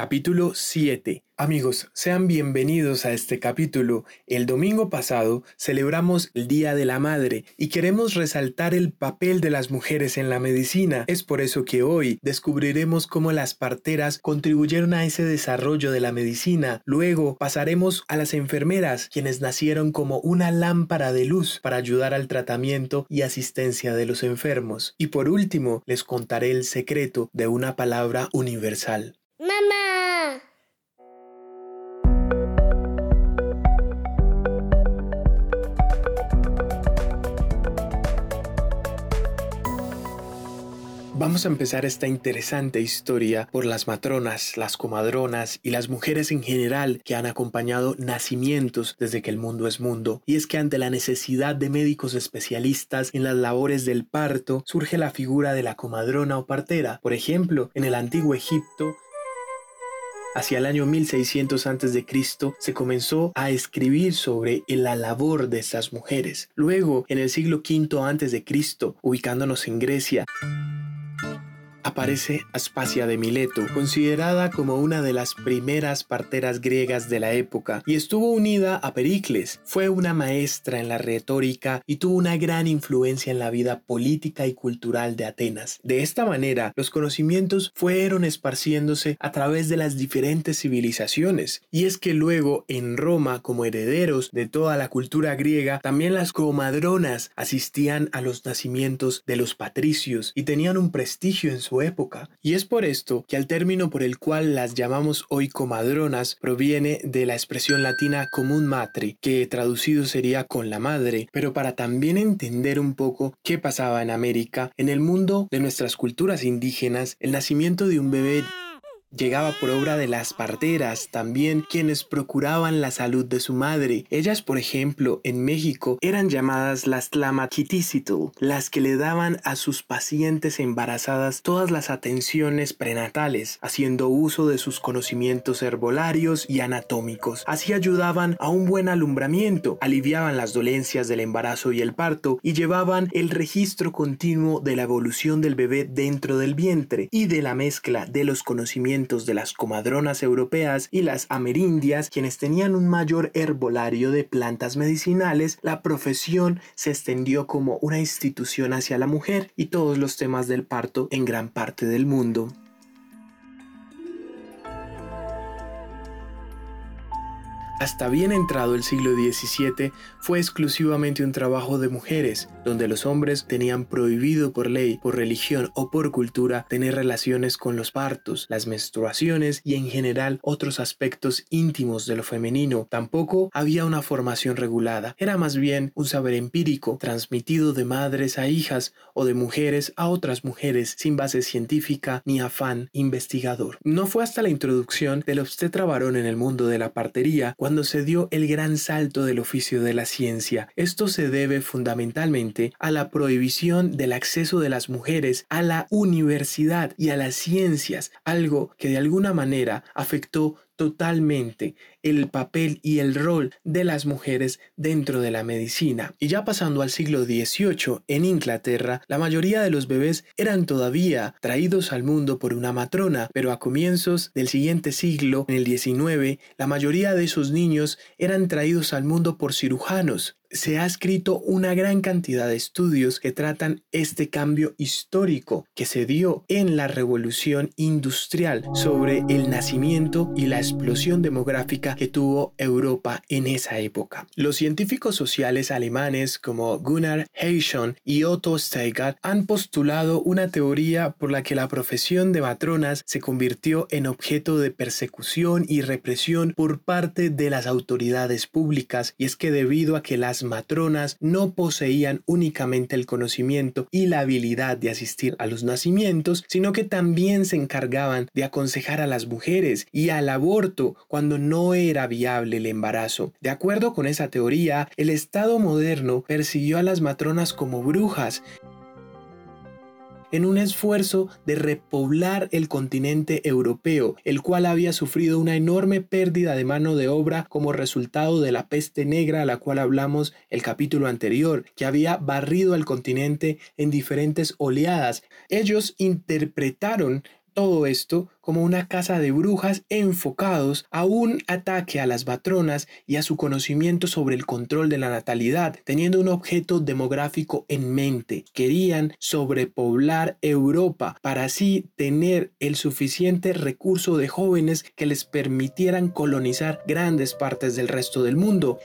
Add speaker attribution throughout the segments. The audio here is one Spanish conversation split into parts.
Speaker 1: Capítulo 7. Amigos, sean bienvenidos a este capítulo. El domingo pasado celebramos el Día de la Madre y queremos resaltar el papel de las mujeres en la medicina. Es por eso que hoy descubriremos cómo las parteras contribuyeron a ese desarrollo de la medicina. Luego pasaremos a las enfermeras, quienes nacieron como una lámpara de luz para ayudar al tratamiento y asistencia de los enfermos. Y por último, les contaré el secreto de una palabra universal. ¡Mamá! Vamos a empezar esta interesante historia por las matronas, las comadronas y las mujeres en general que han acompañado nacimientos desde que el mundo es mundo. Y es que ante la necesidad de médicos especialistas en las labores del parto, surge la figura de la comadrona o partera. Por ejemplo, en el antiguo Egipto, Hacia el año 1600 a.C. se comenzó a escribir sobre la labor de estas mujeres. Luego, en el siglo V a.C., ubicándonos en Grecia, aparece Aspasia de Mileto, considerada como una de las primeras parteras griegas de la época, y estuvo unida a Pericles. Fue una maestra en la retórica y tuvo una gran influencia en la vida política y cultural de Atenas. De esta manera, los conocimientos fueron esparciéndose a través de las diferentes civilizaciones, y es que luego en Roma, como herederos de toda la cultura griega, también las comadronas asistían a los nacimientos de los patricios y tenían un prestigio en su época, y es por esto que el término por el cual las llamamos hoy comadronas proviene de la expresión latina común matri, que traducido sería con la madre, pero para también entender un poco qué pasaba en América, en el mundo de nuestras culturas indígenas, el nacimiento de un bebé llegaba por obra de las parteras, también quienes procuraban la salud de su madre. Ellas, por ejemplo, en México eran llamadas las tlamatiticitul, las que le daban a sus pacientes embarazadas todas las atenciones prenatales, haciendo uso de sus conocimientos herbolarios y anatómicos. Así ayudaban a un buen alumbramiento, aliviaban las dolencias del embarazo y el parto y llevaban el registro continuo de la evolución del bebé dentro del vientre y de la mezcla de los conocimientos de las comadronas europeas y las amerindias, quienes tenían un mayor herbolario de plantas medicinales, la profesión se extendió como una institución hacia la mujer y todos los temas del parto en gran parte del mundo. Hasta bien entrado el siglo XVII fue exclusivamente un trabajo de mujeres, donde los hombres tenían prohibido por ley, por religión o por cultura tener relaciones con los partos, las menstruaciones y en general otros aspectos íntimos de lo femenino. Tampoco había una formación regulada, era más bien un saber empírico transmitido de madres a hijas o de mujeres a otras mujeres sin base científica ni afán investigador. No fue hasta la introducción del obstetra varón en el mundo de la partería se dio el gran salto del oficio de la ciencia. Esto se debe fundamentalmente a la prohibición del acceso de las mujeres a la universidad y a las ciencias, algo que de alguna manera afectó totalmente el papel y el rol de las mujeres dentro de la medicina. Y ya pasando al siglo XVIII, en Inglaterra, la mayoría de los bebés eran todavía traídos al mundo por una matrona, pero a comienzos del siguiente siglo, en el XIX, la mayoría de esos niños eran traídos al mundo por cirujanos, se ha escrito una gran cantidad de estudios que tratan este cambio histórico que se dio en la revolución industrial sobre el nacimiento y la explosión demográfica que tuvo Europa en esa época. Los científicos sociales alemanes como Gunnar Heischon y Otto Steigert han postulado una teoría por la que la profesión de matronas se convirtió en objeto de persecución y represión por parte de las autoridades públicas y es que debido a que las matronas no poseían únicamente el conocimiento y la habilidad de asistir a los nacimientos, sino que también se encargaban de aconsejar a las mujeres y al aborto cuando no era viable el embarazo. De acuerdo con esa teoría, el Estado moderno persiguió a las matronas como brujas en un esfuerzo de repoblar el continente europeo, el cual había sufrido una enorme pérdida de mano de obra como resultado de la peste negra a la cual hablamos el capítulo anterior, que había barrido al continente en diferentes oleadas. Ellos interpretaron todo esto como una casa de brujas enfocados a un ataque a las matronas y a su conocimiento sobre el control de la natalidad, teniendo un objeto demográfico en mente. Querían sobrepoblar Europa para así tener el suficiente recurso de jóvenes que les permitieran colonizar grandes partes del resto del mundo.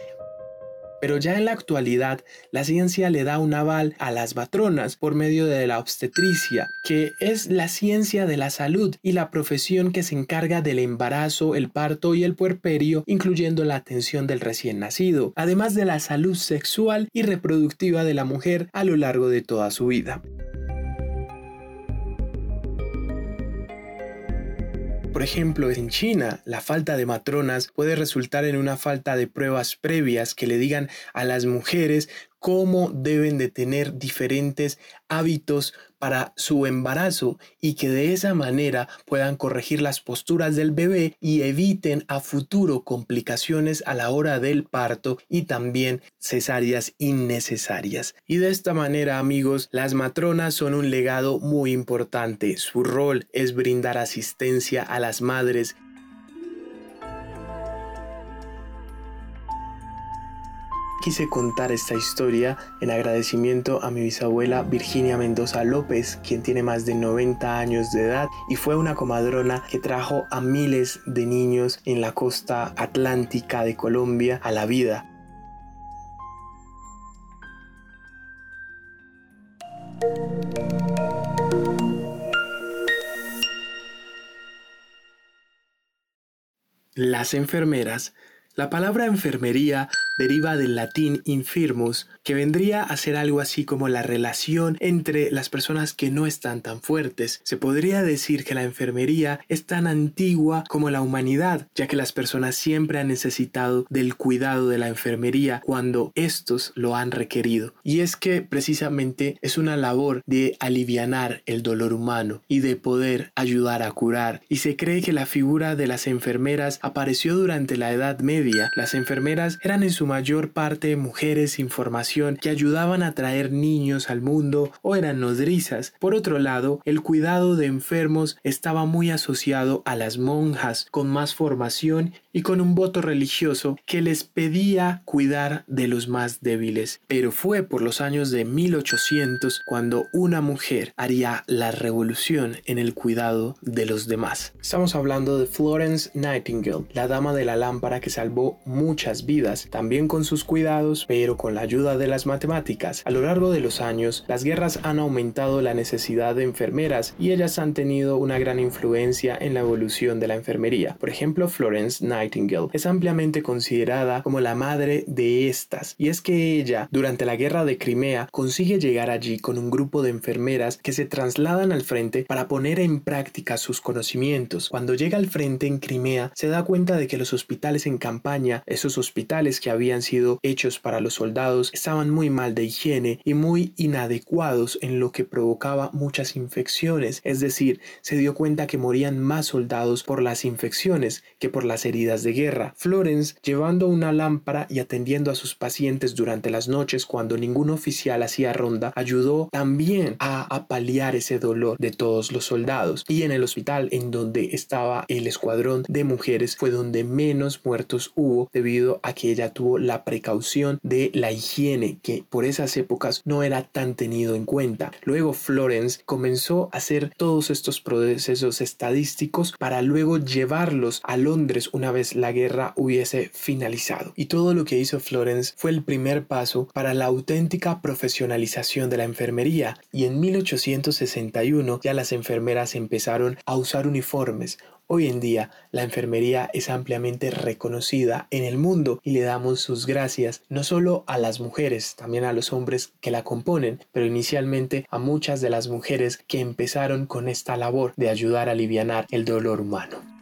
Speaker 1: Pero ya en la actualidad, la ciencia le da un aval a las matronas por medio de la obstetricia, que es la ciencia de la salud y la profesión que se encarga del embarazo, el parto y el puerperio, incluyendo la atención del recién nacido, además de la salud sexual y reproductiva de la mujer a lo largo de toda su vida. Por ejemplo, en China, la falta de matronas puede resultar en una falta de pruebas previas que le digan a las mujeres cómo deben de tener diferentes hábitos para su embarazo y que de esa manera puedan corregir las posturas del bebé y eviten a futuro complicaciones a la hora del parto y también cesáreas innecesarias. Y de esta manera amigos, las matronas son un legado muy importante. Su rol es brindar asistencia a las madres quise contar esta historia en agradecimiento a mi bisabuela Virginia Mendoza López, quien tiene más de 90 años de edad y fue una comadrona que trajo a miles de niños en la costa atlántica de Colombia a la vida. Las enfermeras. La palabra enfermería deriva del latín infirmus, que vendría a ser algo así como la relación entre las personas que no están tan fuertes. Se podría decir que la enfermería es tan antigua como la humanidad, ya que las personas siempre han necesitado del cuidado de la enfermería cuando estos lo han requerido. Y es que precisamente es una labor de alivianar el dolor humano y de poder ayudar a curar. Y se cree que la figura de las enfermeras apareció durante la Edad Media. Las enfermeras eran en su mayor parte mujeres sin formación que ayudaban a traer niños al mundo o eran nodrizas. Por otro lado, el cuidado de enfermos estaba muy asociado a las monjas con más formación y con un voto religioso que les pedía cuidar de los más débiles. Pero fue por los años de 1800 cuando una mujer haría la revolución en el cuidado de los demás. Estamos hablando de Florence Nightingale, la dama de la lámpara que salvó muchas vidas, también con sus cuidados, pero con la ayuda de las matemáticas. A lo largo de los años, las guerras han aumentado la necesidad de enfermeras y ellas han tenido una gran influencia en la evolución de la enfermería. Por ejemplo, Florence Nightingale es ampliamente considerada como la madre de estas, y es que ella, durante la guerra de Crimea, consigue llegar allí con un grupo de enfermeras que se trasladan al frente para poner en práctica sus conocimientos. Cuando llega al frente en Crimea, se da cuenta de que los hospitales en esos hospitales que había habían sido hechos para los soldados estaban muy mal de higiene y muy inadecuados en lo que provocaba muchas infecciones, es decir, se dio cuenta que morían más soldados por las infecciones que por las heridas de guerra. Florence, llevando una lámpara y atendiendo a sus pacientes durante las noches cuando ningún oficial hacía ronda, ayudó también a apalear ese dolor de todos los soldados. Y en el hospital en donde estaba el escuadrón de mujeres fue donde menos muertos hubo debido a que ella tuvo la precaución de la higiene que por esas épocas no era tan tenido en cuenta. Luego Florence comenzó a hacer todos estos procesos estadísticos para luego llevarlos a Londres una vez la guerra hubiese finalizado. Y todo lo que hizo Florence fue el primer paso para la auténtica profesionalización de la enfermería y en 1861 ya las enfermeras empezaron a usar uniformes, Hoy en día la enfermería es ampliamente reconocida en el mundo y le damos sus gracias no solo a las mujeres, también a los hombres que la componen, pero inicialmente a muchas de las mujeres que empezaron con esta labor de ayudar a aliviar el dolor humano.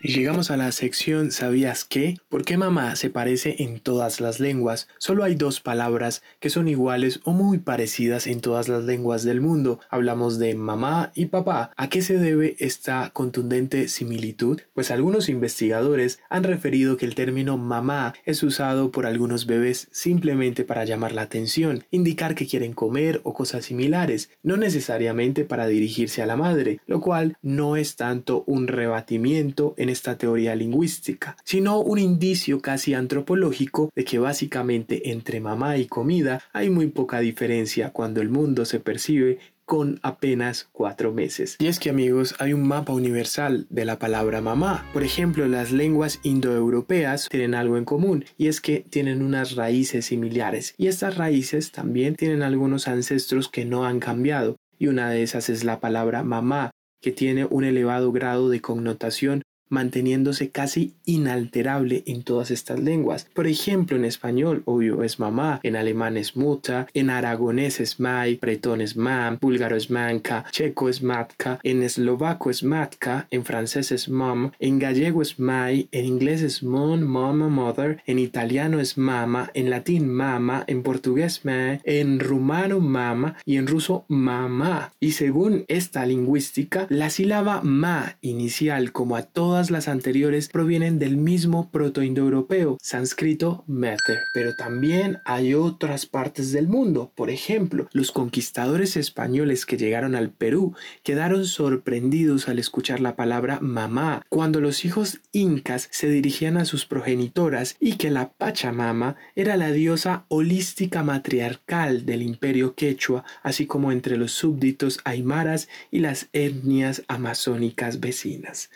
Speaker 1: Y llegamos a la sección ¿Sabías qué? ¿Por qué mamá se parece en todas las lenguas? Solo hay dos palabras que son iguales o muy parecidas en todas las lenguas del mundo. Hablamos de mamá y papá. ¿A qué se debe esta contundente similitud? Pues algunos investigadores han referido que el término mamá es usado por algunos bebés simplemente para llamar la atención, indicar que quieren comer o cosas similares, no necesariamente para dirigirse a la madre, lo cual no es tanto un rebatimiento en esta teoría lingüística, sino un indicio casi antropológico de que básicamente entre mamá y comida hay muy poca diferencia cuando el mundo se percibe con apenas cuatro meses. Y es que amigos, hay un mapa universal de la palabra mamá. Por ejemplo, las lenguas indoeuropeas tienen algo en común y es que tienen unas raíces similares y estas raíces también tienen algunos ancestros que no han cambiado y una de esas es la palabra mamá que tiene un elevado grado de connotación manteniéndose casi inalterable en todas estas lenguas. Por ejemplo, en español, obvio, es mamá, en alemán es muta, en aragonés es mai, bretón es mam, búlgaro es manca, checo es matka, en eslovaco es matka, en francés es mom, en gallego es mai, en inglés es mon, mama, mother, en italiano es mama, en latín mama, en portugués ma, en rumano mama y en ruso mamá. Y según esta lingüística, la sílaba ma inicial como a las anteriores provienen del mismo protoindoeuropeo, sánscrito meter. Pero también hay otras partes del mundo. Por ejemplo, los conquistadores españoles que llegaron al Perú quedaron sorprendidos al escuchar la palabra mamá cuando los hijos incas se dirigían a sus progenitoras y que la Pachamama era la diosa holística matriarcal del imperio quechua, así como entre los súbditos aymaras y las etnias amazónicas vecinas.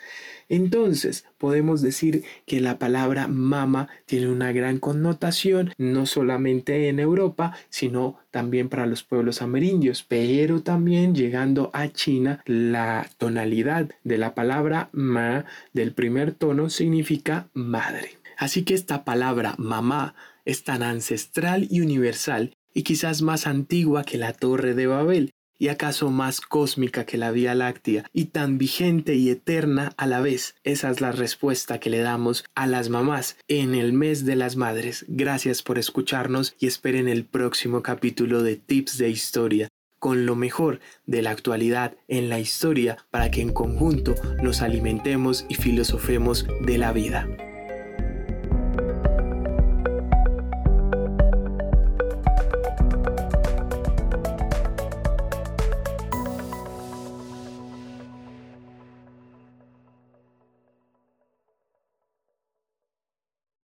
Speaker 1: Entonces, podemos decir que la palabra mama tiene una gran connotación, no solamente en Europa, sino también para los pueblos amerindios, pero también llegando a China, la tonalidad de la palabra ma del primer tono significa madre. Así que esta palabra mamá es tan ancestral y universal y quizás más antigua que la Torre de Babel, y acaso más cósmica que la Vía Láctea y tan vigente y eterna a la vez. Esa es la respuesta que le damos a las mamás en el mes de las madres. Gracias por escucharnos y esperen el próximo capítulo de Tips de Historia con lo mejor de la actualidad en la historia para que en conjunto nos alimentemos y filosofemos de la vida.